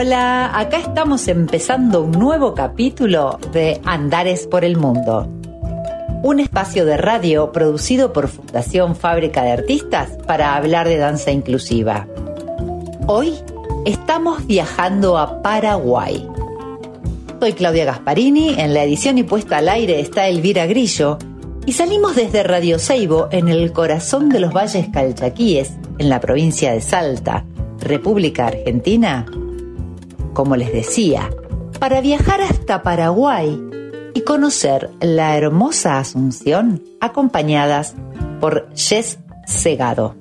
Hola, acá estamos empezando un nuevo capítulo de Andares por el Mundo. Un espacio de radio producido por Fundación Fábrica de Artistas para hablar de danza inclusiva. Hoy estamos viajando a Paraguay. Soy Claudia Gasparini, en la edición y puesta al aire está Elvira Grillo y salimos desde Radio Seibo en el corazón de los valles calchaquíes, en la provincia de Salta, República Argentina, como les decía, para viajar hasta Paraguay y conocer la hermosa Asunción acompañadas por Jess Segado.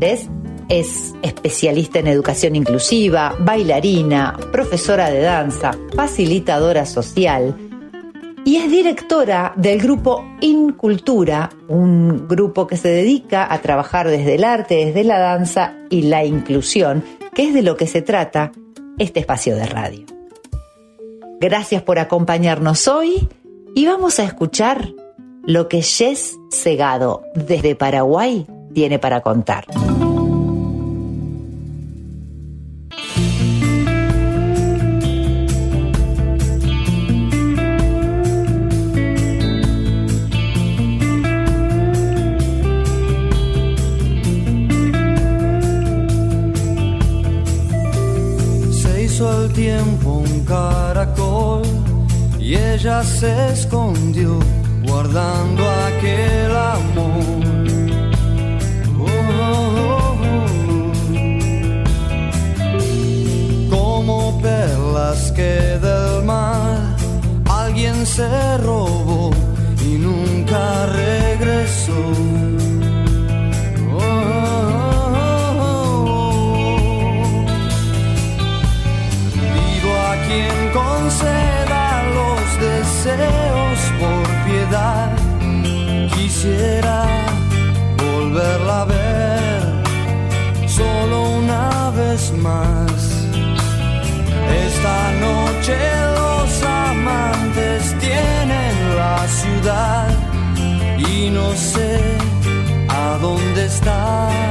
Jess es especialista en educación inclusiva, bailarina, profesora de danza, facilitadora social, y es directora del grupo Incultura, un grupo que se dedica a trabajar desde el arte, desde la danza y la inclusión, que es de lo que se trata este espacio de radio. Gracias por acompañarnos hoy y vamos a escuchar lo que Jess Segado desde Paraguay tiene para contar. Ella se escondió guardando aquel amor. Como perlas que del mar alguien se robó y nunca regresó. Quisiera volverla a ver solo una vez más. Esta noche los amantes tienen la ciudad y no sé a dónde estás.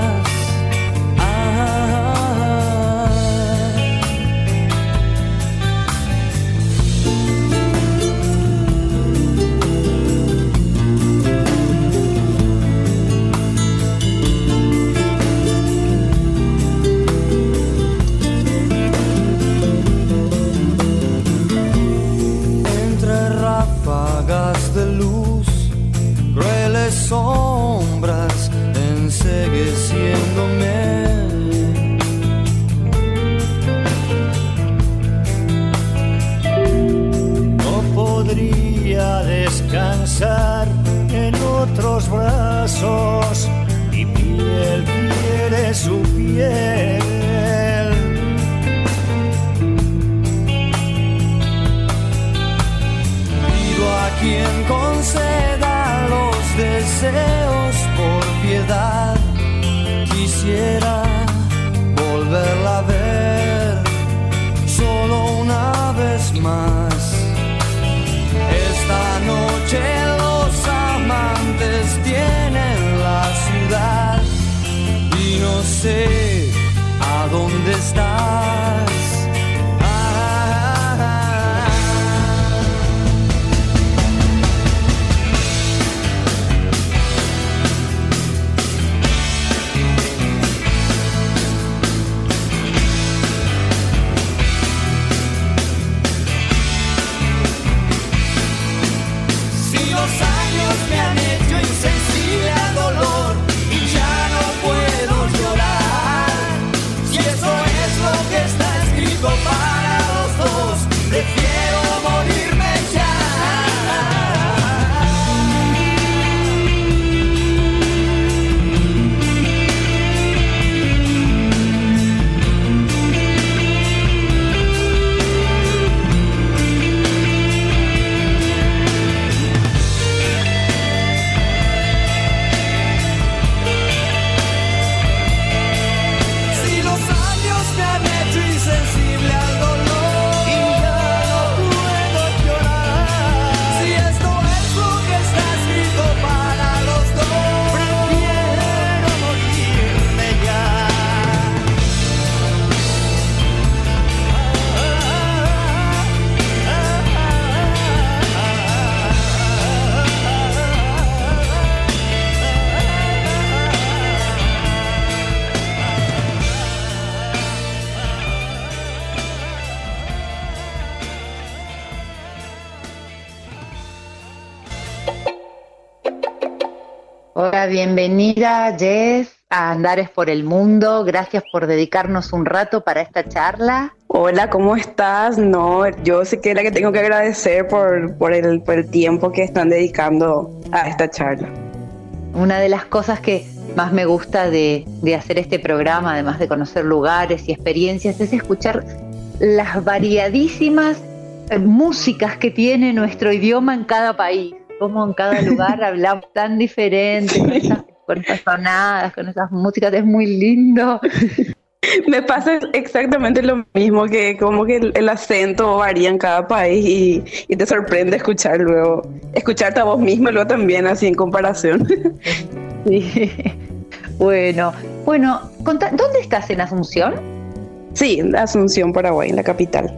Andares por el Mundo. Gracias por dedicarnos un rato para esta charla. Hola, ¿cómo estás? No, yo sé que es la que tengo que agradecer por, por, el, por el tiempo que están dedicando a esta charla. Una de las cosas que más me gusta de, de hacer este programa, además de conocer lugares y experiencias, es escuchar las variadísimas eh, músicas que tiene nuestro idioma en cada país, como en cada lugar hablamos tan diferente, con esas, con esas sonadas, con esas músicas, es muy lindo. Me pasa exactamente lo mismo, que como que el, el acento varía en cada país y, y, te sorprende escuchar luego, escucharte a vos mismo luego también así en comparación. Sí. Bueno, bueno, ¿dónde estás en Asunción? Sí, Asunción, Paraguay, en la capital.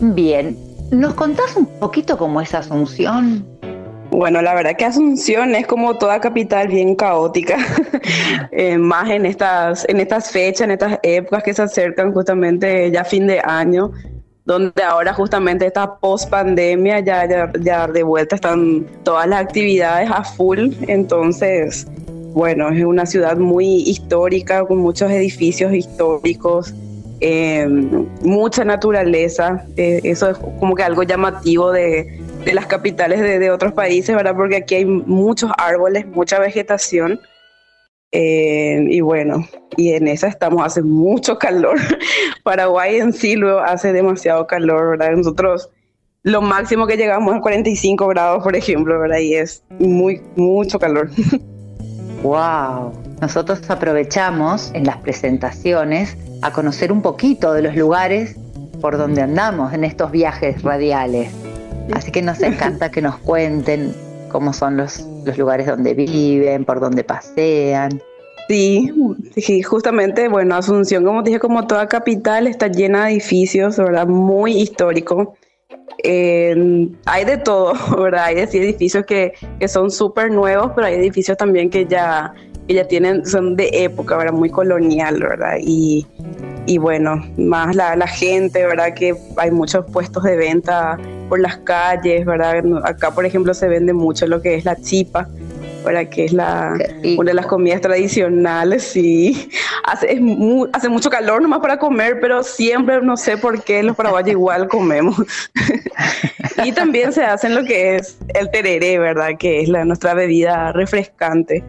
Bien, ¿nos contás un poquito cómo es Asunción? Bueno, la verdad que Asunción es como toda capital bien caótica, eh, más en estas, en estas fechas, en estas épocas que se acercan justamente ya fin de año, donde ahora justamente esta post pandemia ya, ya, ya de vuelta están todas las actividades a full, entonces, bueno, es una ciudad muy histórica, con muchos edificios históricos, eh, mucha naturaleza, eh, eso es como que algo llamativo de, de las capitales de, otros países, ¿verdad? Porque aquí hay muchos árboles, mucha vegetación. Eh, y bueno, y en esa estamos, hace mucho calor. Paraguay en sí luego hace demasiado calor, ¿verdad? Nosotros lo máximo que llegamos es 45 grados, por ejemplo, ¿verdad? Y es muy, mucho calor. ¡Wow! Nosotros aprovechamos en las presentaciones a conocer un poquito de los lugares por donde andamos en estos viajes radiales. Así que nos encanta que nos cuenten cómo son los, los lugares donde viven, por donde pasean. Sí, sí, justamente, bueno, Asunción, como dije, como toda capital, está llena de edificios, ¿verdad? Muy histórico. Hay de todo, ¿verdad? Hay edificios que, que son súper nuevos, pero hay edificios también que ya, que ya tienen, son de época, ¿verdad? Muy colonial, ¿verdad? Y, y bueno, más la, la, gente, ¿verdad? Que hay muchos puestos de venta por las calles, ¿verdad? Acá, por ejemplo, se vende mucho lo que es la chipa, ¿verdad? Que es la, una de las comidas tradicionales y hace, es muy, hace mucho calor nomás para comer, pero siempre, no sé por qué, los paraguayos igual comemos. y también se hacen lo que es el tereré, ¿verdad? Que es la, nuestra bebida refrescante.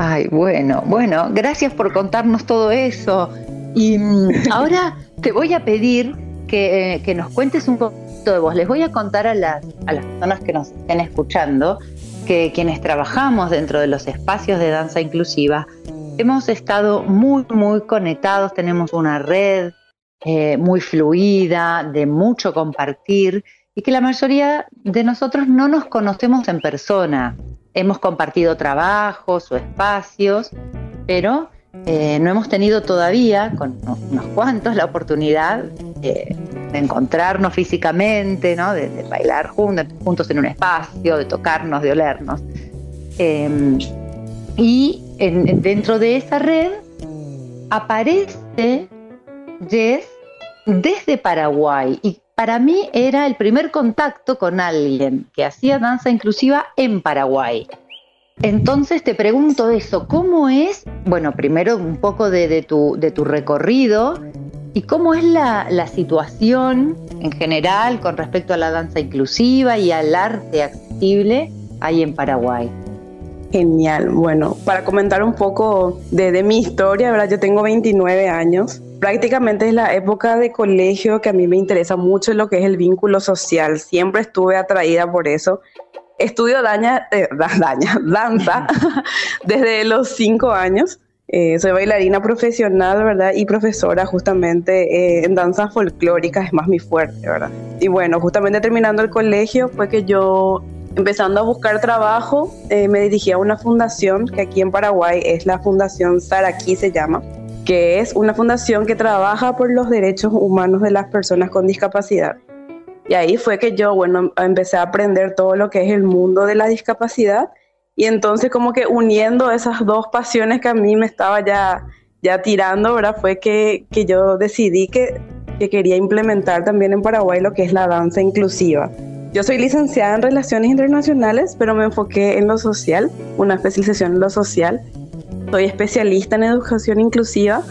Ay, bueno, bueno, gracias por contarnos todo eso. Y mm, ahora te voy a pedir que, eh, que, nos cuentes un poquito de vos. Les voy a contar a las, a las personas que nos estén escuchando que quienes trabajamos dentro de los espacios de danza inclusiva hemos estado muy, muy conectados, tenemos una red eh, muy fluida, de mucho compartir y que la mayoría de nosotros no nos conocemos en persona. Hemos compartido trabajos o espacios, pero eh, no hemos tenido todavía, con unos cuantos, la oportunidad de, encontrarnos físicamente, ¿no? de, bailar juntos, en un espacio, de tocarnos, de olernos. Eh, y en, dentro de esa red aparece Jess desde Paraguay. Para mí era el primer contacto con alguien que hacía danza inclusiva en Paraguay. Entonces te pregunto eso, ¿cómo es, bueno, primero un poco de, tu, de tu, recorrido y cómo es la, la, situación en general con respecto a la danza inclusiva y al arte accesible ahí en Paraguay? Genial, bueno, para comentar un poco de, de mi historia, ¿verdad? Yo tengo 29 años, prácticamente es la época de colegio que a mí me interesa mucho lo que es el vínculo social. Siempre estuve atraída por eso. Estudio daña, eh, danza desde los cinco años. Eh, soy bailarina profesional, ¿verdad? Y profesora justamente eh, en danzas folclóricas, es más mi fuerte, ¿verdad? Y bueno, justamente terminando el colegio fue que yo, empezando a buscar trabajo, eh, me dirigí a una fundación que aquí en Paraguay es la Fundación Saraquí se llama, que es una fundación que trabaja por los derechos humanos de las personas con discapacidad. Y ahí fue que yo, bueno, empecé a aprender todo lo que es el mundo de la discapacidad. Y entonces como que uniendo esas dos pasiones que a mí me estaba ya, ya tirando, ¿verdad? Fue que, que yo decidí que, que quería implementar también en Paraguay lo que es la danza inclusiva. Yo soy licenciada en Relaciones Internacionales, pero me enfoqué en lo social, una especialización en lo social. Soy especialista en educación inclusiva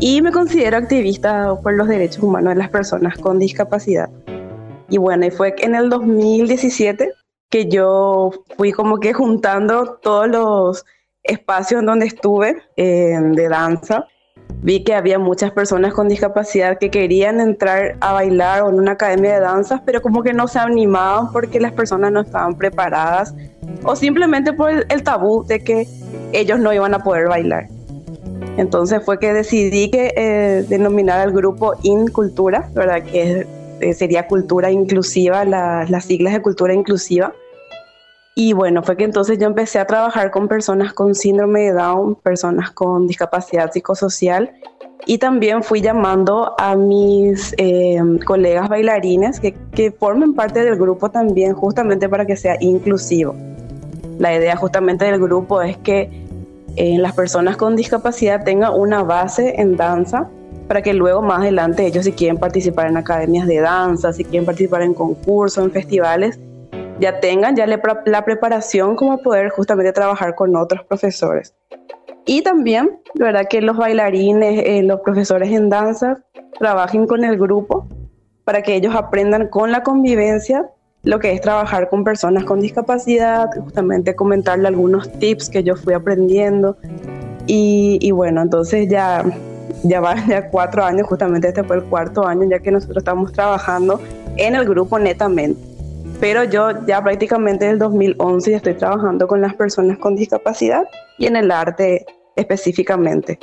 y me considero activista por los derechos humanos de las personas con discapacidad. Y bueno, y fue en el 2017 que yo fui como que juntando todos los espacios donde estuve eh, de danza vi que había muchas personas con discapacidad que querían entrar a bailar o en una academia de danzas, pero como que no se animaban porque las personas no estaban preparadas o simplemente por el, tabú de que ellos no iban a poder bailar. Entonces fue que decidí que eh, denominar al grupo Incultura, ¿verdad? Que eh, sería cultura inclusiva, las siglas de cultura inclusiva y bueno, fue que entonces yo empecé a trabajar con personas con síndrome de Down, personas con discapacidad psicosocial y también fui llamando a mis eh, colegas bailarines que, que formen parte del grupo también justamente para que sea inclusivo. La idea justamente del grupo es que eh, las personas con discapacidad tengan una base en danza para que luego más adelante ellos si quieren participar en academias de danza, si quieren participar en concursos, en festivales, ya tengan ya la preparación como poder justamente trabajar con otros profesores. Y también, verdad que los bailarines, eh, los profesores en danza, trabajen con el grupo para que ellos aprendan con la convivencia lo que es trabajar con personas con discapacidad, justamente comentarle algunos tips que yo fui aprendiendo. Y, y bueno, entonces ya, ya van ya cuatro años, justamente este fue el cuarto año ya que nosotros estamos trabajando en el grupo netamente pero yo ya prácticamente desde el 2011 ya estoy trabajando con las personas con discapacidad y en el arte específicamente.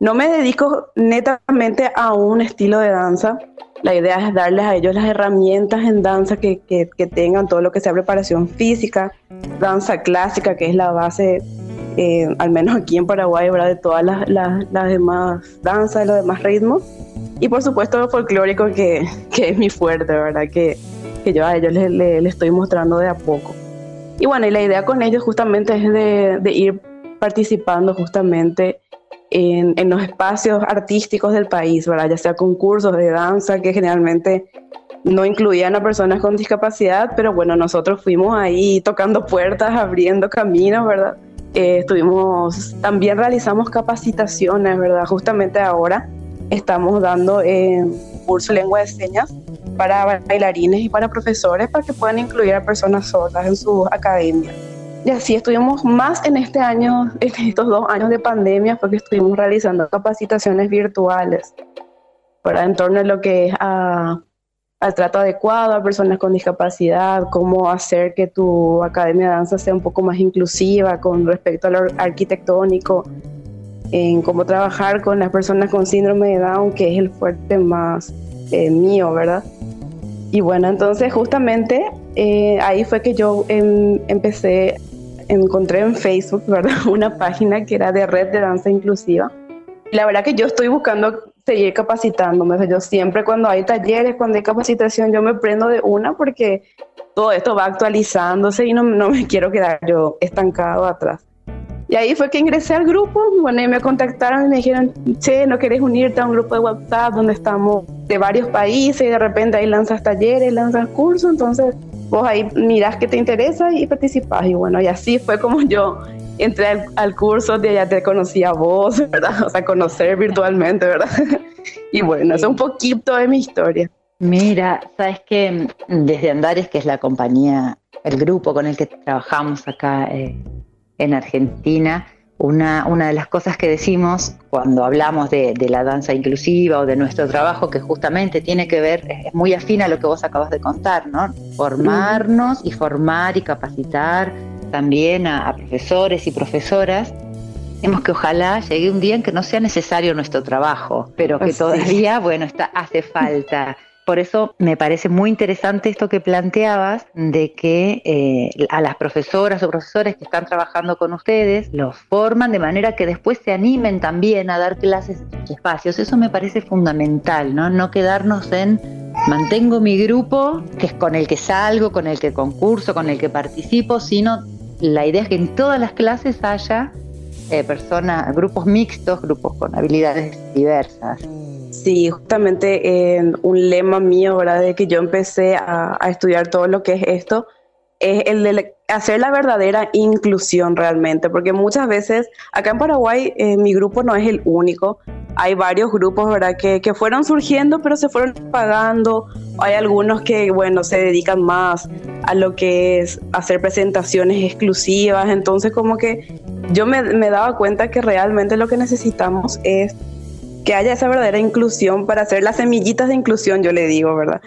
No me dedico netamente a un estilo de danza. La idea es darles a ellos las herramientas en danza que, que, tengan todo lo que sea preparación física, danza clásica, que es la base, eh, al menos aquí en Paraguay, ¿verdad? de todas las, las, las demás danzas, de los demás ritmos. Y por supuesto lo folclórico, que, que es mi fuerte, ¿verdad? Que, que yo a ellos les, estoy mostrando de a poco. Y bueno, y la idea con ellos justamente es de, ir participando justamente en, en, los espacios artísticos del país, ¿verdad? Ya sea concursos de danza que generalmente no incluían a personas con discapacidad, pero bueno, nosotros fuimos ahí tocando puertas, abriendo caminos, ¿verdad? Eh, estuvimos, también realizamos capacitaciones, ¿verdad? Justamente ahora estamos dando eh, curso de lengua de señas para bailarines y para profesores para que puedan incluir a personas sordas en sus academias. Y así estuvimos más en este año, en estos dos años de pandemia, porque estuvimos realizando capacitaciones virtuales para en torno a lo que es a, al trato adecuado a personas con discapacidad, cómo hacer que tu academia de danza sea un poco más inclusiva con respecto a lo arquitectónico, en cómo trabajar con las personas con síndrome de Down, que es el fuerte más eh, mío, ¿verdad? Y bueno, entonces justamente eh, ahí fue que yo em, empecé, encontré en Facebook, ¿verdad? Una página que era de red de danza inclusiva. La verdad que yo estoy buscando seguir capacitándome. yo siempre cuando hay talleres, cuando hay capacitación, yo me prendo de una porque todo esto va actualizándose y no, no me quiero quedar yo estancado atrás. Y ahí fue que ingresé al grupo, bueno, y me contactaron y me dijeron, che, ¿no querés unirte a un grupo de WhatsApp donde estamos de varios países y de repente ahí lanzas talleres, lanzas cursos? Entonces vos ahí mirás que te interesa y participás. Y bueno, y así fue como yo entré al, curso, de ya te conocí a vos, ¿verdad? O sea, conocer virtualmente, ¿verdad? y bueno, eso es un poquito de mi historia. Mira, sabes que desde Andares, que es la compañía, el grupo con el que trabajamos acá, eh, en Argentina, una, una, de las cosas que decimos cuando hablamos de, la danza inclusiva o de nuestro trabajo, que justamente tiene que ver, es muy afín a lo que vos acabas de contar, ¿no? Formarnos y formar y capacitar también a, profesores y profesoras. Tenemos que ojalá llegue un día en que no sea necesario nuestro trabajo, pero que todavía, bueno, está, hace falta por eso me parece muy interesante esto que planteabas de que eh, a las profesoras o profesores que están trabajando con ustedes los forman de manera que después se animen también a dar clases en espacios. Eso me parece fundamental, ¿no? No quedarnos en mantengo mi grupo, que es con el que salgo, con el que concurso, con el que participo, sino la idea es que en todas las clases haya eh, personas, grupos mixtos, grupos con habilidades diversas. Sí, justamente en un lema mío, ¿verdad? De que yo empecé a, estudiar todo lo que es esto, es el de hacer la verdadera inclusión realmente, porque muchas veces acá en Paraguay eh, mi grupo no es el único, hay varios grupos ¿verdad? Que, que fueron surgiendo pero se fueron pagando, hay algunos que bueno se dedican más a lo que es hacer presentaciones exclusivas, entonces como que yo me daba cuenta que realmente lo que necesitamos es que haya esa verdadera inclusión para hacer las semillitas de inclusión, yo le digo, ¿verdad?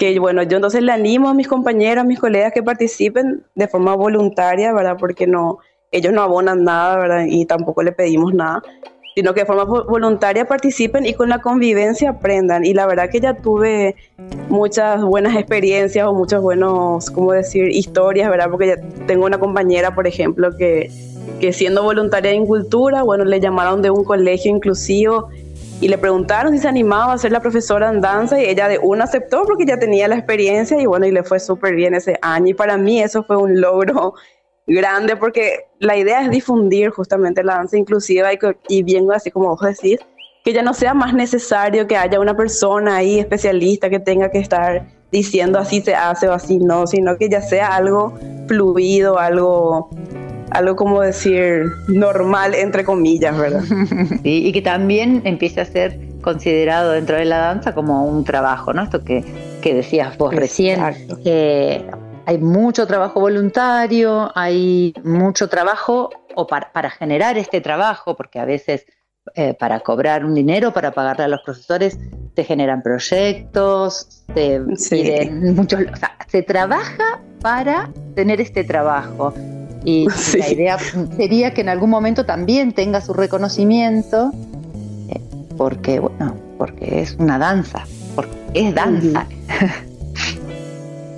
que bueno, yo entonces le animo a mis compañeros, a mis colegas que participen de forma voluntaria, ¿verdad? Porque no, ellos no abonan nada, ¿verdad? Y tampoco le pedimos nada, sino que de forma voluntaria participen y con la convivencia aprendan. Y la verdad que ya tuve muchas buenas experiencias o muchos buenos, ¿cómo decir?, historias, ¿verdad? Porque ya tengo una compañera, por ejemplo, que, que siendo voluntaria en cultura, bueno, le llamaron de un colegio inclusivo y le preguntaron si se animaba a ser la profesora en danza y ella de una aceptó porque ya tenía la experiencia y bueno, y le fue súper bien ese año. Y para mí eso fue un logro grande porque la idea es difundir justamente la danza inclusiva y, y bien así como vos decís, que ya no sea más necesario que haya una persona ahí especialista que tenga que estar diciendo así se hace o así no, sino que ya sea algo fluido, algo algo como decir normal, entre comillas, ¿verdad? Sí, y que también empiece a ser considerado dentro de la danza como un trabajo, ¿no? Esto que, que decías vos recién. Eh, hay mucho trabajo voluntario, hay mucho trabajo o para, para generar este trabajo, porque a veces eh, para cobrar un dinero, para pagarle a los profesores, se generan proyectos, se piden muchos, o sea, se trabaja para tener este trabajo. Y la idea sería que en algún momento también tenga su reconocimiento, eh, porque, bueno, porque es una danza, porque es danza.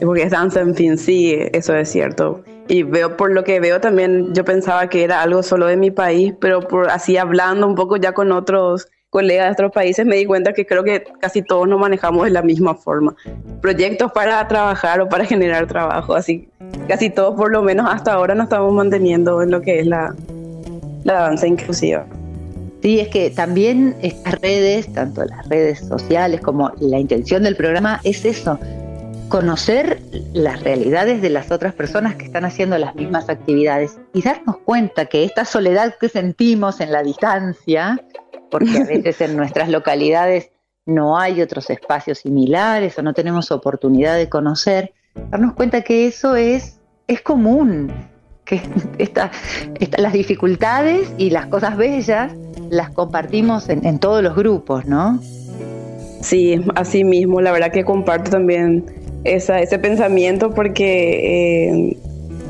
porque es danza, en fin, sí, eso es cierto. Y veo por lo que veo también, yo pensaba que era algo solo de mi país, pero por así hablando un poco ya con otros colegas de otros países, me di cuenta que creo que casi todos nos manejamos de la misma forma. Proyectos para trabajar o para generar trabajo, así casi todos por lo menos hasta ahora nos estamos manteniendo en lo que es la, la danza inclusiva. Sí, es que también estas redes, tanto las redes sociales como la intención del programa es eso, conocer las realidades de las otras personas que están haciendo las mismas actividades y darnos cuenta que esta soledad que sentimos en la distancia porque a veces en nuestras localidades no hay otros espacios similares o no tenemos oportunidad de conocer, darnos cuenta que eso es, es común, que las dificultades y las cosas bellas las compartimos en, todos los grupos, ¿no? Sí, así mismo, la verdad que comparto también esa, ese pensamiento porque eh,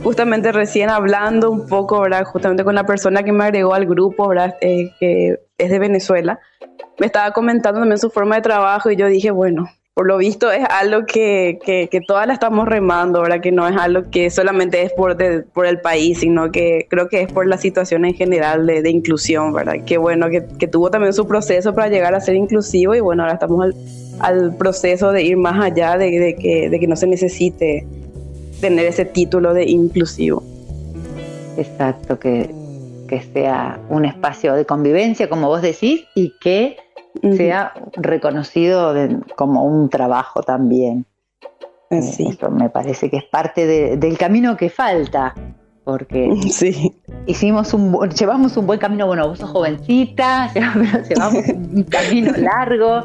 justamente recién hablando un poco, ¿verdad? Justamente con la persona que me agregó al grupo, ¿verdad? Eh, que es de Venezuela, me estaba comentando también su forma de trabajo y yo dije, bueno, por lo visto es algo que, que, todas la estamos remando, ¿verdad? Que no es algo que solamente es por, por el país, sino que creo que es por la situación en general de, inclusión, ¿verdad? Que bueno, que, que, tuvo también su proceso para llegar a ser inclusivo y bueno, ahora estamos al, proceso de ir más allá de, de, que, de que no se necesite tener ese título de inclusivo. Exacto, que, que sea un espacio de convivencia, como vos decís, y que sea reconocido como un trabajo también. Eh, sí. Eso me parece que es parte del camino que falta, porque sí. hicimos un, llevamos un buen camino, bueno, vos sos jovencita, llevamos un camino largo,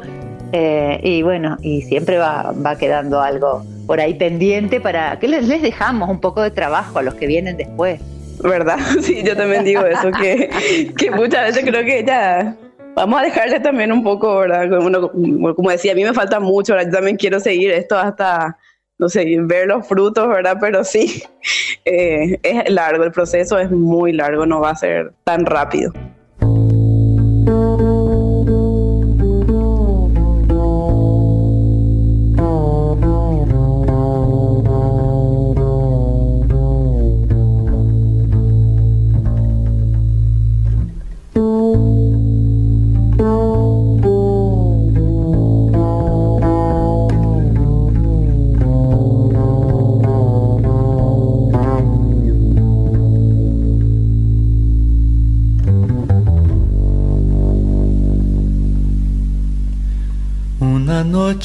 eh, y bueno, y siempre va, va quedando algo por ahí pendiente para que les, les dejamos un poco de trabajo a los que vienen después. ¿Verdad? Sí, yo también digo eso, que, muchas veces creo que ya vamos a dejarle también un poco, ¿verdad? Como, decía, a mí me falta mucho. Yo también quiero seguir esto hasta, no sé, ver los frutos, ¿verdad? Pero sí, eh, es largo, el proceso es muy largo, no va a ser tan rápido.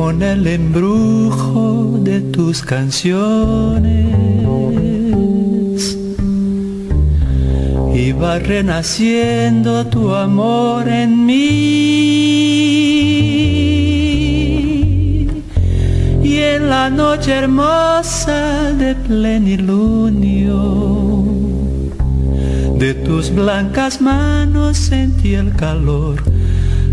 Con el embrujo de tus canciones iba renaciendo tu amor en mí. en la noche hermosa de plenilunio. De tus blancas manos sentí el calor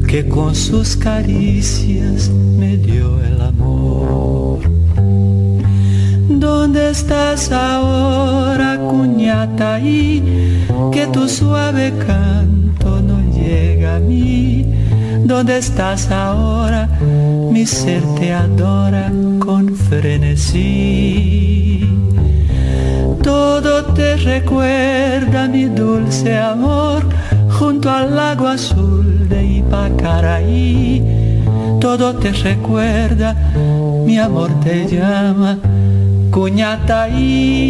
que con sus caricias me dio el amor. ¿Dónde estás ahora, cuñata? Y que tu suave canto no llega a mí. ¿Dónde estás ahora? Mi ser te adora con frenesí. Todo te recuerda mi dulce amor junto al lago azul de Ipacaraí. Todo te recuerda, mi amor te llama, cuñataí.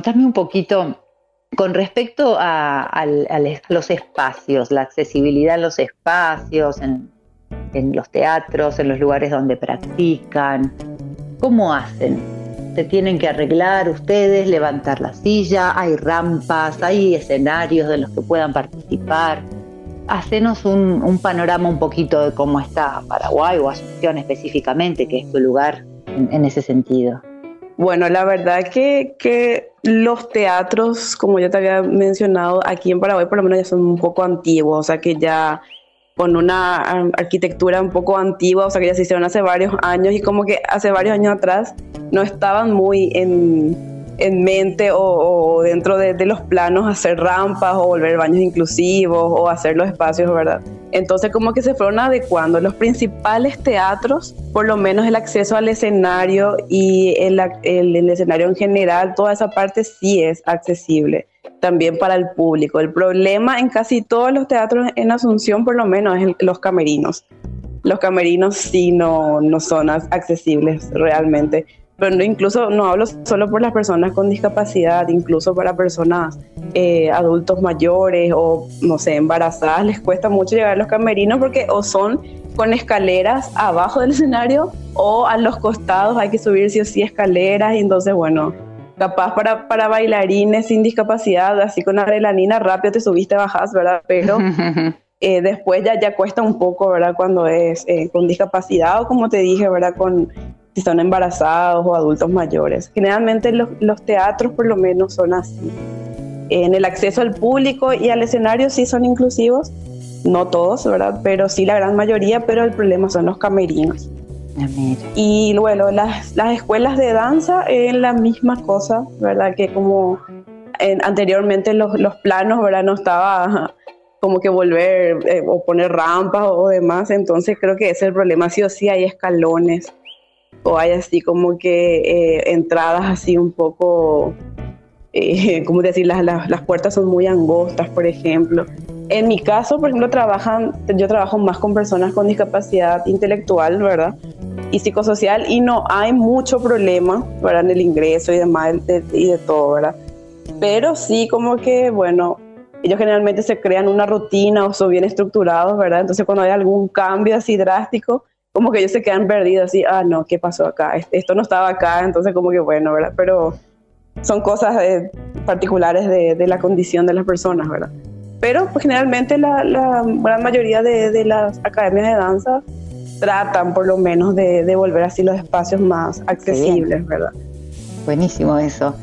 Contame un poquito con respecto a, los espacios, la accesibilidad a los espacios, en, los teatros, en los lugares donde practican. ¿Cómo hacen? ¿Se tienen que arreglar ustedes, levantar la silla? ¿Hay rampas? ¿Hay escenarios de los que puedan participar? Hacenos un, panorama un poquito de cómo está Paraguay o Asunción específicamente, que es tu lugar en ese sentido. Bueno, la verdad que los teatros, como ya te había mencionado, aquí en Paraguay por lo menos ya son un poco antiguos, o sea que ya con una arquitectura un poco antigua, o sea que ya se hicieron hace varios años y como que hace varios años atrás no estaban muy en, en mente o, dentro de, de, los planos hacer rampas o volver baños inclusivos o hacer los espacios, ¿verdad? Entonces como que se fueron adecuando. Los principales teatros, por lo menos el acceso al escenario y el, el, escenario en general, toda esa parte sí es accesible también para el público. El problema en casi todos los teatros en Asunción, por lo menos, es los camerinos. Los camerinos sí no, no son accesibles realmente pero no, incluso no hablo solo por las personas con discapacidad, incluso para personas eh, adultos mayores o no sé, embarazadas, les cuesta mucho llegar a los camerinos porque o son con escaleras abajo del escenario o a los costados hay que subir sí o sí escaleras y entonces bueno, capaz para, para bailarines sin discapacidad, así con adrenalina rápido te subiste, bajas, ¿verdad? Pero eh, después ya, ya cuesta un poco, ¿verdad? Cuando es eh, con discapacidad o como te dije, ¿verdad? Con si son embarazados o adultos mayores. Generalmente los, los teatros por lo menos son así. En el acceso al público y al escenario sí son inclusivos, no todos, ¿verdad? Pero sí la gran mayoría, pero el problema son los camerinos. Ah, y luego las, las escuelas de danza es la misma cosa, ¿verdad? Que como anteriormente los, los, planos, ¿verdad? No estaba como que volver eh, o poner rampas o, demás, entonces creo que ese es el problema, sí o sí hay escalones o hay así como que eh, entradas así un poco, eh, como decir, las, las, puertas son muy angostas, por ejemplo. En mi caso, por ejemplo, trabajan, yo trabajo más con personas con discapacidad intelectual, ¿verdad? Y psicosocial, y no hay mucho problema, ¿verdad? En el ingreso y demás, y de todo, ¿verdad? Pero sí como que, bueno, ellos generalmente se crean una rutina o son bien estructurados, ¿verdad? Entonces cuando hay algún cambio así drástico, como que ellos se quedan perdidos así, ah, no, ¿qué pasó acá? Esto no estaba acá, entonces como que bueno, ¿verdad? Pero son cosas particulares de, la condición de las personas, ¿verdad? pero pues, generalmente la, gran mayoría de, las academias de danza tratan por lo menos de, de volver así los espacios más accesibles, ¿verdad? Buenísimo eso,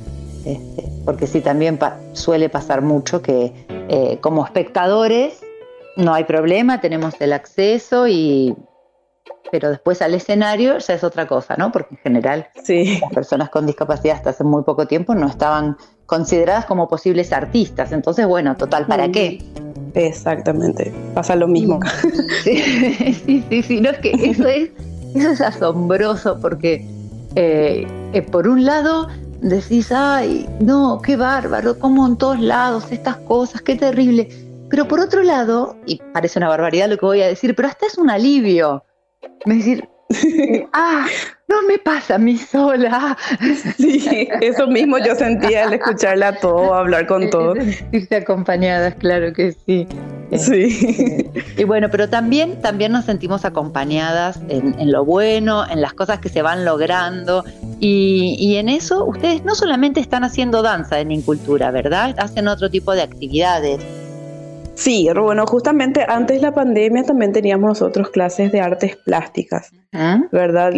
este, porque sí, también suele pasar mucho que eh, como espectadores no hay problema, tenemos el acceso y pero después al escenario ya es otra cosa, ¿no? Porque en general las personas con discapacidad hasta hace muy poco tiempo no estaban consideradas como posibles artistas. Entonces, bueno, total, ¿para qué? Exactamente, pasa lo mismo. Sí, sí, sí, sí, no es que eso es, eso es asombroso porque eh, eh, por un lado decís, ay, no, qué bárbaro, como en todos lados estas cosas, qué terrible. Pero por otro lado, y parece una barbaridad lo que voy a decir, pero hasta es un alivio. Me decir, ah, no me pasa a mí sola. Sí, eso mismo yo sentía al escucharla todo, hablar con todo. Sentirse acompañadas, claro que sí. Sí. Y bueno, pero también, también nos sentimos acompañadas en, lo bueno, en las cosas que se van logrando. Y, y, en eso ustedes no solamente están haciendo danza en Incultura, ¿verdad? Hacen otro tipo de actividades. Sí, bueno, justamente antes de la pandemia también teníamos nosotros clases de artes plásticas, ¿verdad?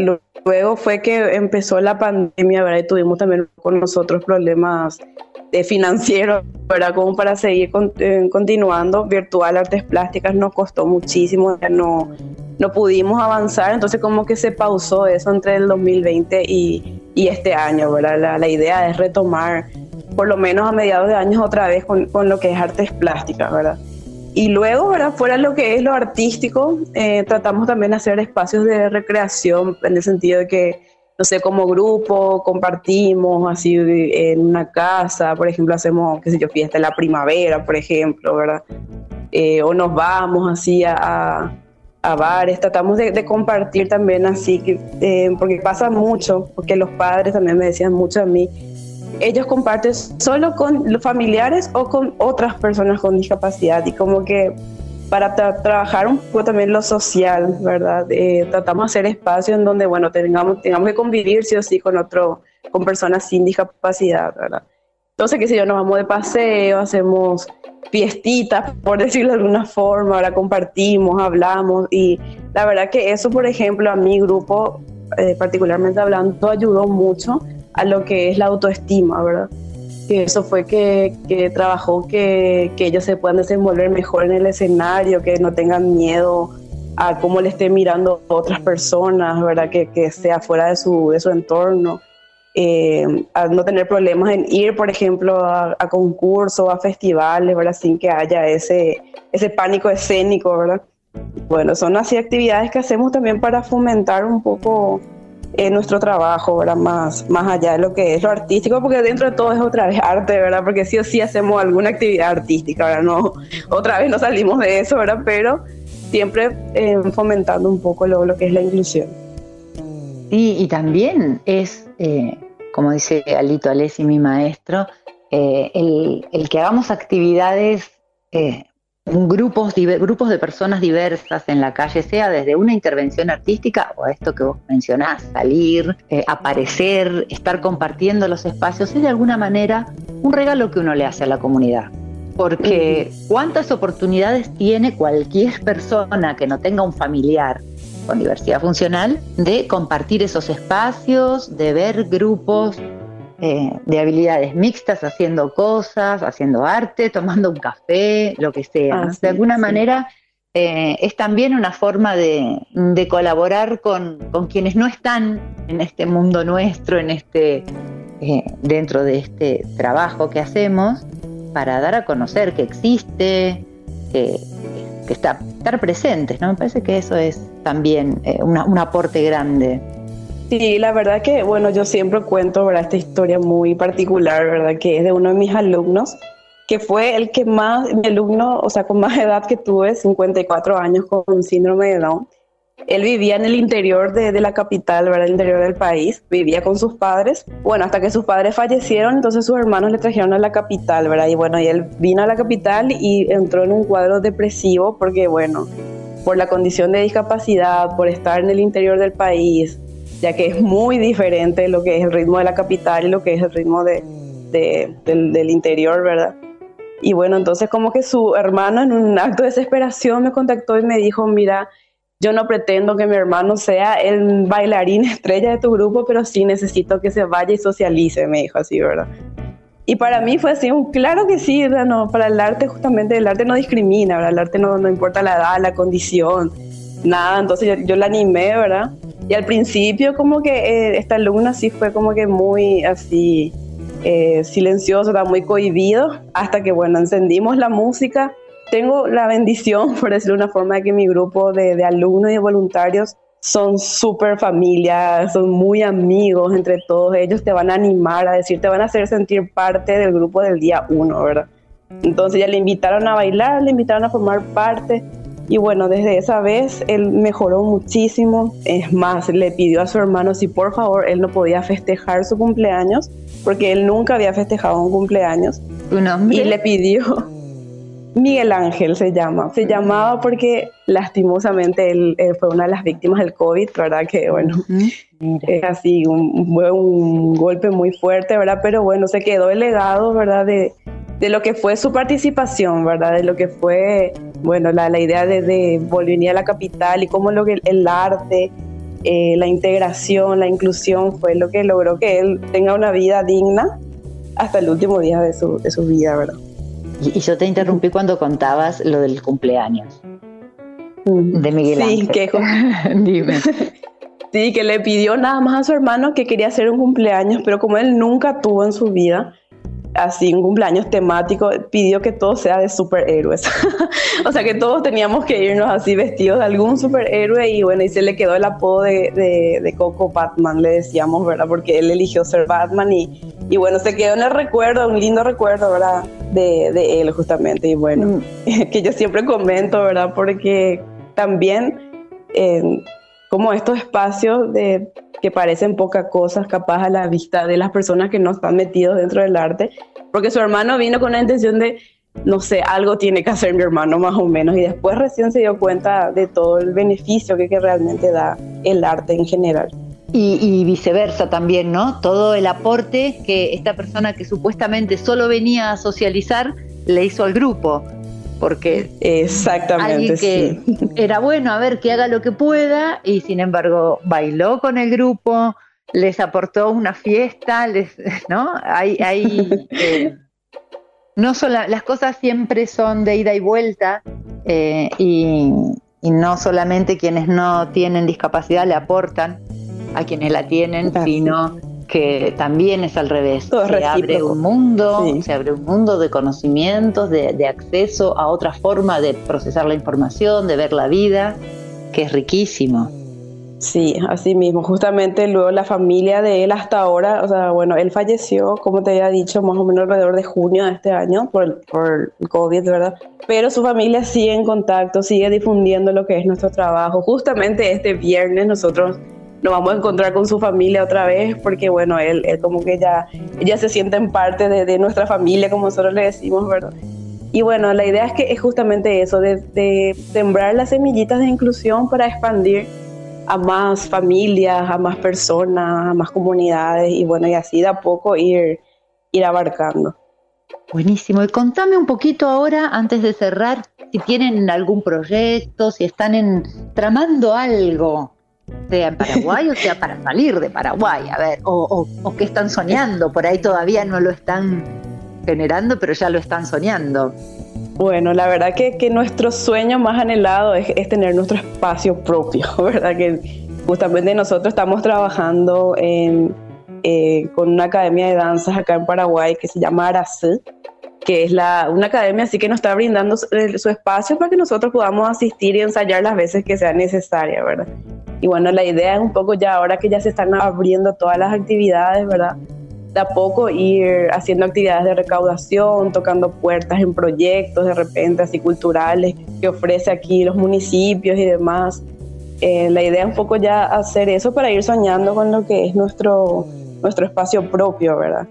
Luego fue que empezó la pandemia, ¿verdad? Y tuvimos también con nosotros problemas de financieros, ¿verdad? Como para seguir eh, continuando. Virtual Artes Plásticas nos costó muchísimo, ya no, no pudimos avanzar, entonces como que se pausó eso entre el 2020 y, y este año, ¿verdad? La, la, idea es retomar por lo menos a mediados de años otra vez con, con lo que es artes plásticas, ¿verdad? Y luego, ¿verdad? fuera lo que es lo artístico, eh, tratamos también de hacer espacios de recreación en el sentido de que, no sé, como grupo compartimos así en una casa, por ejemplo, hacemos, qué sé yo, fiesta en la primavera, por ejemplo, ¿verdad? Eh, o nos vamos así a, a bares, tratamos de, compartir también así, eh, porque pasa mucho, porque los padres también me decían mucho a mí, ellos comparten solo con los familiares o con otras personas con discapacidad y como que para trabajar un poco también lo social, ¿verdad? Eh, tratamos de hacer espacios en donde, bueno, tengamos, tengamos que convivir sí o sí con otro, con personas sin discapacidad, ¿verdad? Entonces, qué sé yo, nos vamos de paseo, hacemos fiestitas, por decirlo de alguna forma, ahora compartimos, hablamos y la verdad que eso, por ejemplo, a mi grupo, eh, particularmente hablando, ayudó mucho a lo que es la autoestima, ¿verdad? Que eso fue que, que trabajó que, que, ellos se puedan desenvolver mejor en el escenario, que no tengan miedo a cómo le estén mirando otras personas, ¿verdad? Que, que sea fuera de su, de su entorno. Eh, a no tener problemas en ir, por ejemplo, a, a, concursos, a festivales, ¿verdad? Sin que haya ese, ese pánico escénico, ¿verdad? Bueno, son así actividades que hacemos también para fomentar un poco en nuestro trabajo, ¿verdad? Más, más allá de lo que es lo artístico, porque dentro de todo es otra vez arte, ¿verdad? Porque sí o sí hacemos alguna actividad artística, ¿verdad? No, otra vez no salimos de eso, ¿verdad? Pero siempre eh, fomentando un poco lo, lo, que es la inclusión. Sí, y también es, eh, como dice Alito Alessi, mi maestro, eh, el, el, que hagamos actividades grupos, grupos de personas diversas en la calle, sea desde una intervención artística o esto que vos mencionás, salir, eh, aparecer, estar compartiendo los espacios, es de alguna manera un regalo que uno le hace a la comunidad. Porque cuántas oportunidades tiene cualquier persona que no tenga un familiar con diversidad funcional de compartir esos espacios, de ver grupos eh, de habilidades mixtas, haciendo cosas, haciendo arte, tomando un café, lo que sea. Ah, de alguna manera eh, es también una forma de, colaborar con, quienes no están en este mundo nuestro, en este, eh, dentro de este trabajo que hacemos, para dar a conocer que existe, que, está, estar presentes. ¿no? Me parece que eso es también un aporte grande. Sí, la verdad que, bueno, yo siempre cuento, ¿verdad? Esta historia muy particular, ¿verdad? Que es de uno de mis alumnos, que fue el que más, mi alumno, o sea, con más edad que tuve, 54 años con síndrome de Down. Él vivía en el interior de, de la capital, ¿verdad? El interior del país. Vivía con sus padres. Bueno, hasta que sus padres fallecieron, entonces sus hermanos le trajeron a la capital, ¿verdad? Y bueno, y él vino a la capital y entró en un cuadro depresivo porque, bueno, por la condición de discapacidad, por estar en el interior del país, ya que es muy diferente lo que es el ritmo de la capital y lo que es el ritmo de, del, del, interior, ¿verdad? Y bueno, entonces como que su hermano en un acto de desesperación me contactó y me dijo, mira, yo no pretendo que mi hermano sea el bailarín estrella de tu grupo, pero sí necesito que se vaya y socialice, me dijo así, ¿verdad? Y para mí fue así, un claro que sí, no, para el arte justamente, el arte no discrimina, ¿verdad? El arte no, no importa la edad, la condición, nada, entonces yo, yo la animé, ¿verdad? Y al principio como que eh, esta alumna sí fue como que muy así eh, silencioso, era muy cohibido, hasta que bueno, encendimos la música. Tengo la bendición, por decirlo de una forma, de que mi grupo de, de alumnos y de voluntarios son súper familia, son muy amigos entre todos. Ellos te van a animar, a decir, te van a hacer sentir parte del grupo del día uno, ¿verdad? Entonces ya le invitaron a bailar, le invitaron a formar parte. Y bueno, desde esa vez él mejoró muchísimo. Es más, le pidió a su hermano si por favor él no podía festejar su cumpleaños, porque él nunca había festejado un cumpleaños. ¿Tu nombre? Y le pidió, Miguel Ángel se llama. Se llamaba porque lastimosamente él, fue una de las víctimas del COVID, ¿verdad? Que bueno, es así, un, fue un golpe muy fuerte, ¿verdad? Pero bueno, se quedó el legado, ¿verdad? De, de lo que fue su participación, ¿verdad? De lo que fue, bueno, la, la idea de, de volver a la capital y cómo lo que el arte, eh, la integración, la inclusión fue lo que logró que él tenga una vida digna hasta el último día de su, de su vida, ¿verdad? Y, yo te interrumpí cuando contabas lo del cumpleaños de Miguel sí, Ángel. Que, Dime. Sí, que le pidió nada más a su hermano que quería hacer un cumpleaños, pero como él nunca tuvo en su vida, así un cumpleaños temático, pidió que todo sea de superhéroes. o sea que todos teníamos que irnos así vestidos de algún superhéroe y bueno, y se le quedó el apodo de, de, Coco Batman, le decíamos, ¿verdad? Porque él eligió ser Batman y, y bueno, se quedó en el recuerdo, un lindo recuerdo, ¿verdad? De, de él justamente. Y bueno, mm. que yo siempre comento, ¿verdad? Porque también... Eh, como estos espacios de, que parecen pocas cosas capaz a la vista de las personas que no están metidos dentro del arte, porque su hermano vino con la intención de, no sé, algo tiene que hacer mi hermano más o menos, y después recién se dio cuenta de todo el beneficio que, que realmente da el arte en general. Y, y, viceversa también, ¿no? Todo el aporte que esta persona que supuestamente solo venía a socializar le hizo al grupo. Porque exactamente que era bueno a ver que haga lo que pueda y sin embargo bailó con el grupo les aportó una fiesta les no hay, hay eh, no solo las cosas siempre son de ida y vuelta eh, y, y, no solamente quienes no tienen discapacidad le aportan a quienes la tienen sino que también es al revés. se abre un mundo, se abre un mundo de conocimientos, de, acceso a otra forma de procesar la información, de ver la vida, que es riquísimo. Sí, así mismo. Justamente luego la familia de él hasta ahora, o sea, bueno, él falleció, como te había dicho, más o menos alrededor de junio de este año por el, por el COVID, ¿verdad? Pero su familia sigue en contacto, sigue difundiendo lo que es nuestro trabajo. Justamente este viernes nosotros nos vamos a encontrar con su familia otra vez, porque bueno, él, él como que ya, ya se siente en parte de, de, nuestra familia, como nosotros le decimos, ¿verdad? Y bueno, la idea es que es justamente eso, de, de sembrar las semillitas de inclusión para expandir a más familias, a más personas, a más comunidades, y bueno, y así de a poco ir, ir abarcando. Buenísimo. Y contame un poquito ahora, antes de cerrar, si tienen algún proyecto, si están en, tramando algo sea en Paraguay o sea para salir de Paraguay, a ver, o, o, que están soñando, por ahí todavía no lo están generando, pero ya lo están soñando. Bueno, la verdad que, que nuestro sueño más anhelado es, es, tener nuestro espacio propio, ¿verdad? Que justamente nosotros estamos trabajando en, eh, con una academia de danzas acá en Paraguay que se llama Aracé, que es la, una academia así que nos está brindando su, su espacio para que nosotros podamos asistir y ensayar las veces que sea necesaria, ¿verdad? Y bueno, la idea es un poco ya ahora que ya se están abriendo todas las actividades, ¿verdad? De a poco ir haciendo actividades de recaudación, tocando puertas en proyectos de repente así culturales que ofrece aquí los municipios y demás. Eh, la idea es un poco ya hacer eso para ir soñando con lo que es nuestro, nuestro espacio propio, ¿verdad?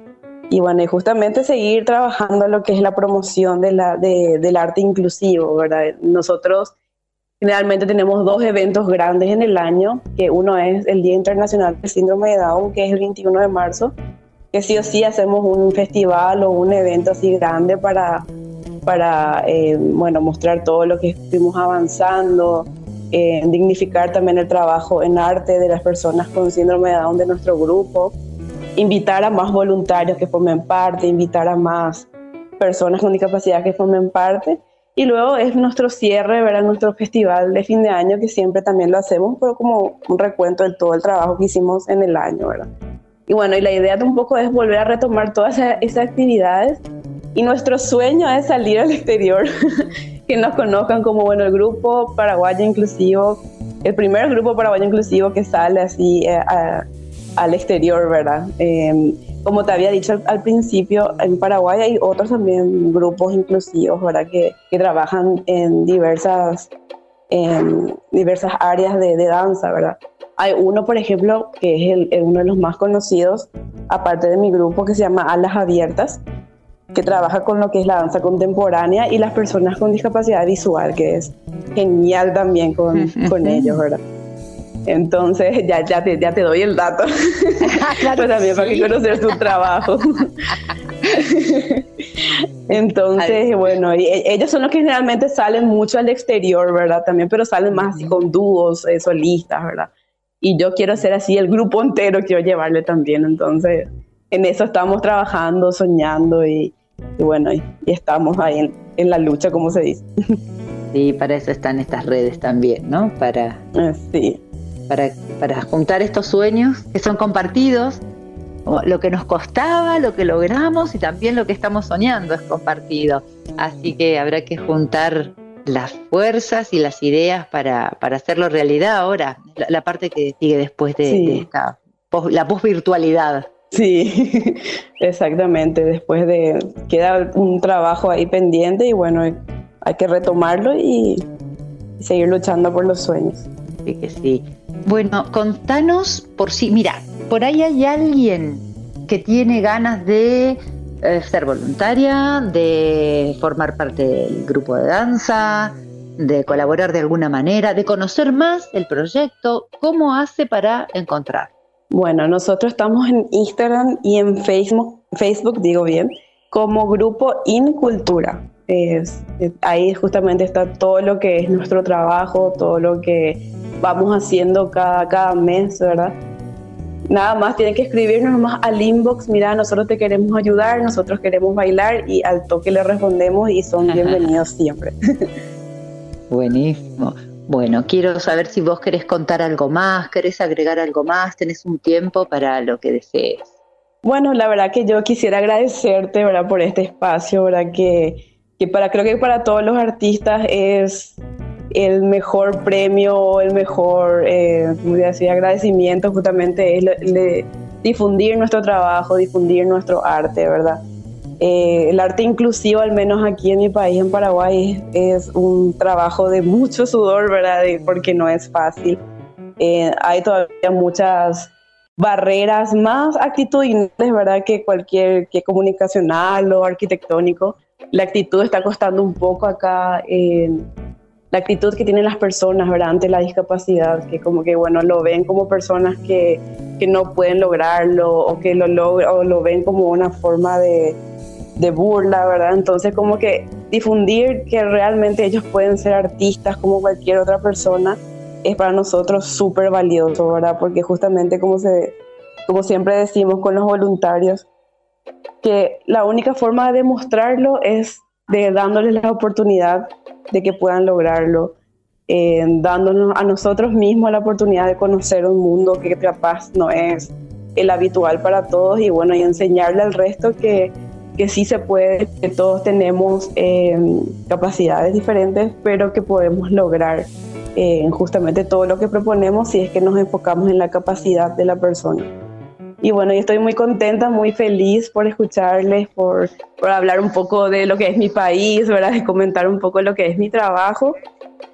Y bueno, y justamente seguir trabajando lo que es la promoción de la, de, del arte inclusivo, ¿verdad? Nosotros Generalmente tenemos dos eventos grandes en el año, que uno es el Día Internacional del Síndrome de Down, que es el 21 de marzo, que sí o sí hacemos un festival o un evento así grande para para, eh, bueno, mostrar todo lo que estuvimos avanzando, eh, dignificar también el trabajo en arte de las personas con síndrome de Down de nuestro grupo, invitar a más voluntarios que formen parte, invitar a más personas con discapacidad que formen parte. Y luego es nuestro cierre, ¿verdad? nuestro festival de fin de año, que siempre también lo hacemos, pero como un recuento de todo el trabajo que hicimos en el año, ¿verdad? Y bueno, y la idea de un poco es volver a retomar todas esas actividades y nuestro sueño es salir al exterior, que nos conozcan como, bueno, el grupo paraguayo inclusivo, el primer grupo paraguayo inclusivo que sale así eh, al exterior, ¿verdad? Em, como te había dicho al, principio, en Paraguay hay otros también grupos inclusivos, ¿verdad? Que, que trabajan en diversas, en diversas áreas de, de, danza, ¿verdad? Hay uno, por ejemplo, que es el, uno de los más conocidos, aparte de mi grupo, que se llama Alas Abiertas, que trabaja con lo que es la danza contemporánea y las personas con discapacidad visual, que es genial también con, con ellos, ¿verdad? Entonces, ya, ya, te, ya te doy el dato. claro también para que conocer su trabajo. Entonces, bueno, e, ellos son los que generalmente salen mucho al exterior, ¿verdad? También, pero salen más así con dúos, eh, solistas, ¿verdad? Y yo quiero ser así, el grupo entero quiero llevarle también. Entonces, en eso estamos trabajando, soñando y, y bueno, y, estamos ahí en, la lucha, como se dice. Sí, para eso están estas redes también, ¿no? Para, eh, sí. Para, para juntar estos sueños que son compartidos, lo que nos costaba, lo que logramos y también lo que estamos soñando es compartido. Así que habrá que juntar las fuerzas y las ideas para, para hacerlo realidad ahora, la, parte que sigue después de, esta, la post-virtualidad. Sí, exactamente. Después de queda un trabajo ahí pendiente y bueno, hay que retomarlo y, seguir luchando por los sueños. Sí que sí. Bueno, contanos por si, mira, por ahí hay alguien que tiene ganas de eh, ser voluntaria, de formar parte del grupo de danza, de colaborar de alguna manera, de conocer más el proyecto, ¿cómo hace para encontrar? Bueno, nosotros estamos en Instagram y en Facebook, Facebook digo bien, como grupo Incultura. Es, ahí justamente está todo lo que es nuestro trabajo, todo lo que vamos haciendo cada, cada mes, ¿verdad? Nada más tienen que escribirnos nomás al inbox, mira, nosotros te queremos ayudar, nosotros queremos bailar y al toque le respondemos y son bienvenidos siempre. Buenísimo. Bueno, quiero saber si vos querés contar algo más, querés agregar algo más, tenés un tiempo para lo que desees. Bueno, la verdad que yo quisiera agradecerte, ¿verdad? Por este espacio, ¿verdad? Que, que para, creo que para todos los artistas es el mejor premio, el mejor, eh, agradecimiento justamente es difundir nuestro trabajo, difundir nuestro arte, ¿verdad? Eh, el arte inclusivo, al menos aquí en mi país, en Paraguay, es, un trabajo de mucho sudor, ¿verdad? porque no es fácil. Eh, hay todavía muchas barreras más actitudinales, ¿verdad? Que cualquier, que comunicacional o arquitectónico. La actitud está costando un poco acá. la actitud que tienen las personas, ¿verdad? Ante la discapacidad, que como que, bueno, lo ven como personas que, que no pueden lograrlo o que lo, o lo ven como una forma de, de burla, ¿verdad? Entonces como que difundir que realmente ellos pueden ser artistas como cualquier otra persona es para nosotros súper valioso, ¿verdad? Porque justamente como, se, como siempre decimos con los voluntarios, que la única forma de demostrarlo es de dándoles la oportunidad de que puedan lograrlo, eh, dándonos a nosotros mismos la oportunidad de conocer un mundo que capaz no es el habitual para todos y bueno, y enseñarle al resto que que sí se puede, que todos tenemos em, capacidades diferentes, pero que podemos lograr eh, justamente todo lo que proponemos si es que nos enfocamos en la capacidad de la persona. Y bueno, yo estoy muy contenta, muy feliz por escucharles, por, por hablar un poco de lo que es mi país, ¿verdad? de comentar un poco lo que es mi trabajo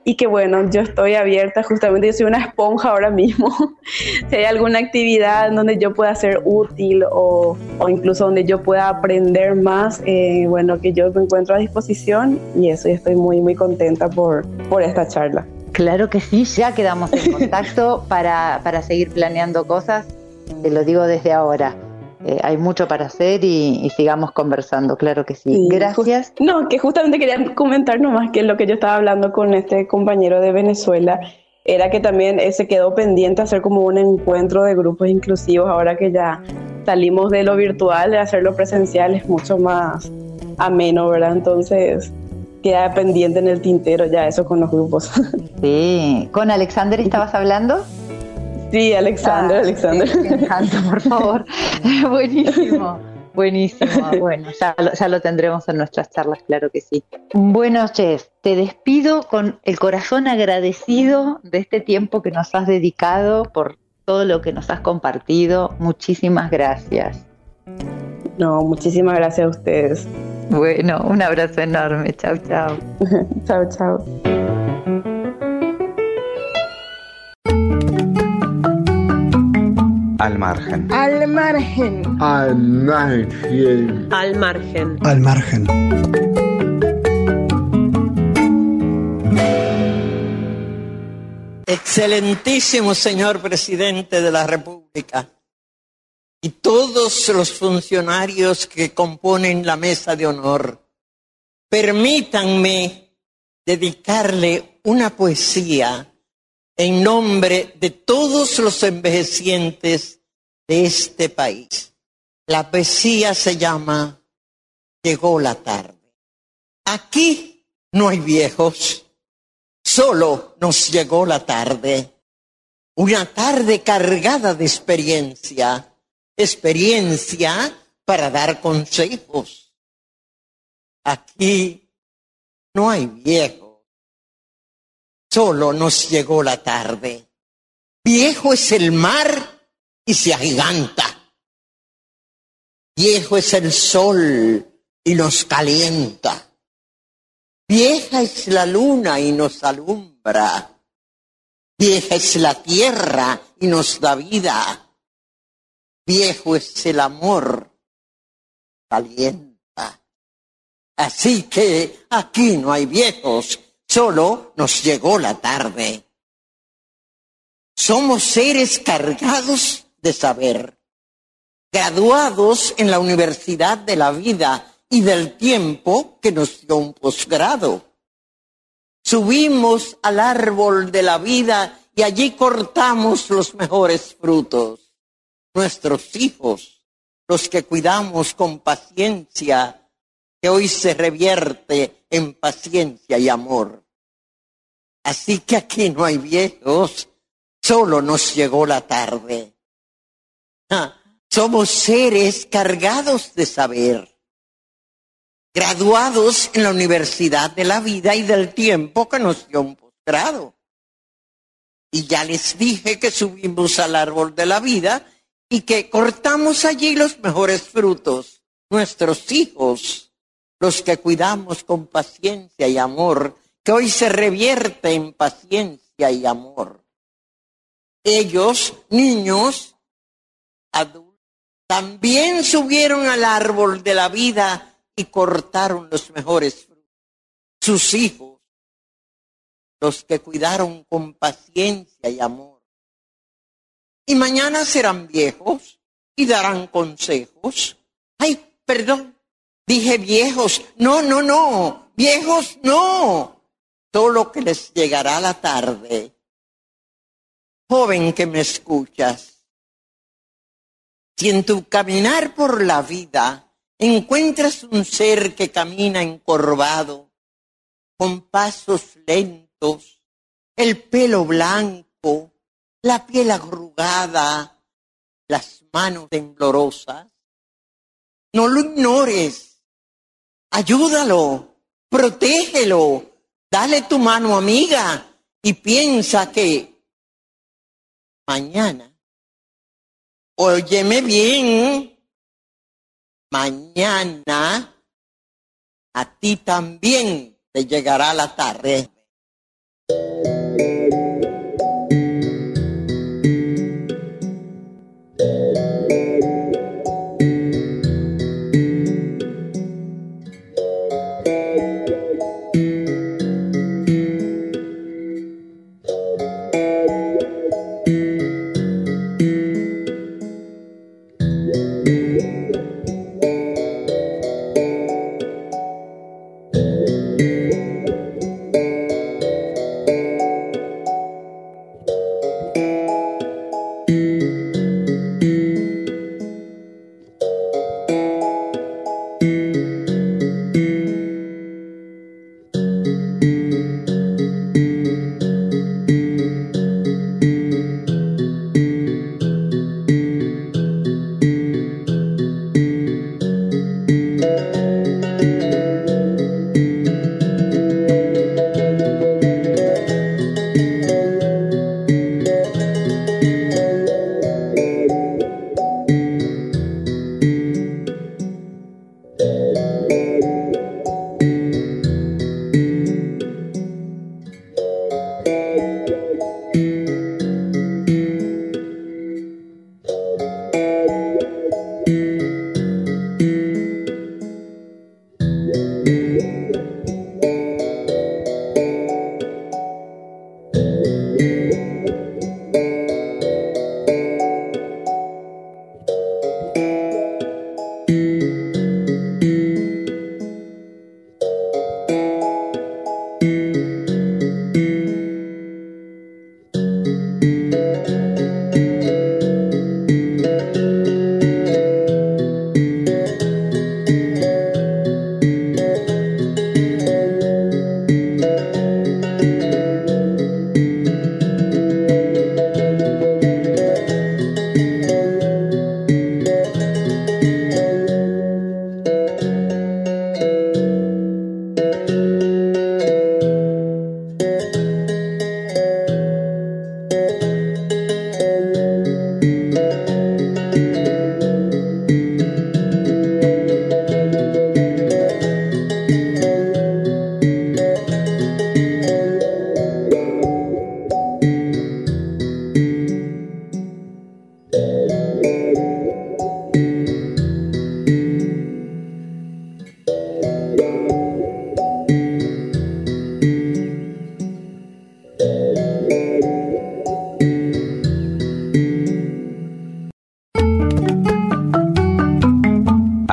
y que bueno, yo estoy abierta, justamente yo soy una esponja ahora mismo. si hay alguna actividad donde yo pueda ser útil o, o incluso donde yo pueda aprender más, eh, bueno, que yo me encuentro a disposición y eso, y estoy muy, muy contenta por, por esta charla. Claro que sí, ya quedamos en contacto para, para seguir planeando cosas, te lo digo desde ahora. eh, hay mucho para hacer y, sigamos conversando, claro que sí. Gracias. No, que justamente quería comentar nomás que lo que yo estaba hablando con este compañero de Venezuela era que también se quedó pendiente hacer como un encuentro de grupos inclusivos ahora que ya salimos de lo virtual, de hacerlo presencial es mucho más ameno, ¿verdad? Entonces queda pendiente en el tintero ya eso con los grupos. Sí, ¿con Alexander estabas hablando? Sí, Alexander, ah, Alexander. por favor. Buenísimo. Buenísimo, bueno, ya lo, ya lo, tendremos en nuestras charlas, claro que sí. Bueno, Chef, te despido con el corazón agradecido de este tiempo que nos has dedicado por todo lo que nos has compartido. Muchísimas gracias. No, muchísimas gracias a ustedes. Bueno, un abrazo enorme. Chao, chao. chao, chao. Al margen. Al margen. Al margen. Al margen. Al margen. Excelentísimo señor presidente de la República y todos los funcionarios que componen la mesa de honor, permítanme dedicarle una poesía en nombre de todos los envejecientes de este país. La poesía se llama Llegó la tarde. Aquí no hay viejos, solo nos llegó la tarde. Una tarde cargada de experiencia, experiencia para dar consejos. Aquí no hay viejos Solo nos llegó la tarde. Viejo es el mar y se agiganta. Viejo es el sol y nos calienta. Vieja es la luna y nos alumbra. Vieja es la tierra y nos da vida. Viejo es el amor, calienta. Así que aquí no hay viejos, Solo nos llegó la tarde. Somos seres cargados de saber, graduados en la Universidad de la Vida y del Tiempo que nos dio un posgrado. Subimos al árbol de la vida y allí cortamos los mejores frutos. Nuestros hijos, los que cuidamos con paciencia, que hoy se revierte en paciencia y amor. Así que aquí no hay viejos, solo nos llegó la tarde. Ah, somos seres cargados de saber, graduados en la Universidad de la Vida y del Tiempo que nos dio un posgrado. Y ya les dije que subimos al árbol de la vida y que cortamos allí los mejores frutos, nuestros hijos, los que cuidamos con paciencia y amor que hoy se revierte en paciencia y amor. Ellos, niños, adultos, también subieron al árbol de la vida y cortaron los mejores frutos. Sus hijos, los que cuidaron con paciencia y amor. Y mañana serán viejos y darán consejos. Ay, perdón, dije viejos. No, no, no, viejos no lo que les llegará a la tarde. Joven que me escuchas, si en tu caminar por la vida encuentras un ser que camina encorvado, con pasos lentos, el pelo blanco, la piel arrugada, las manos temblorosas, no lo ignores, ayúdalo, protégelo, Dale tu mano amiga y piensa que mañana, óyeme bien, mañana a ti también te llegará la tarde.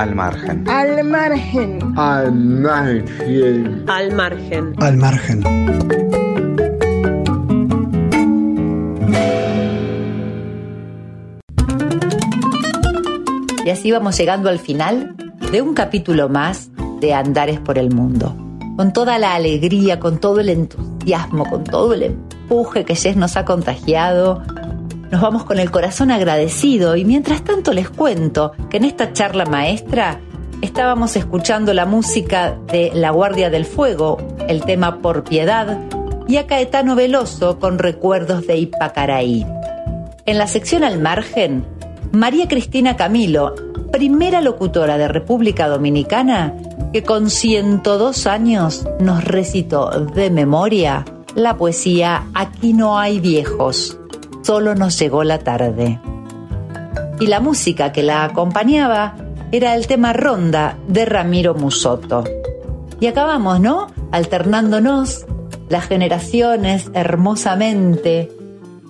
Al margen. Al margen. Al margen. Al margen. Al margen. Y así vamos llegando al final de un capítulo más de Andares por el Mundo. Con toda la alegría, con todo el entusiasmo, con todo el empuje que Jess nos ha contagiado, nos vamos con el corazón agradecido y mientras tanto les cuento que en esta charla maestra estábamos escuchando la música de La Guardia del Fuego, el tema Por Piedad, y a Caetano Veloso con recuerdos de Ipacaraí. En la sección al margen, María Cristina Camilo, primera locutora de República Dominicana, que con 102 años nos recitó de memoria la poesía Aquí no hay viejos, solo nos llegó la tarde. Y la música que la acompañaba era el tema Ronda de Ramiro Musoto. Y acabamos, ¿no? Alternándonos las generaciones hermosamente.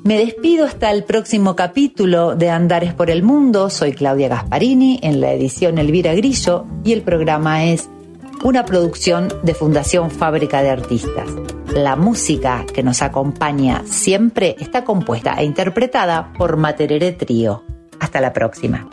Me despido hasta el próximo capítulo de Andares por el Mundo. Soy Claudia Gasparini en la edición Elvira Grillo y el programa es una producción de Fundación Fábrica de Artistas. La música que nos acompaña siempre está compuesta e interpretada por Materere Trío. Hasta la próxima.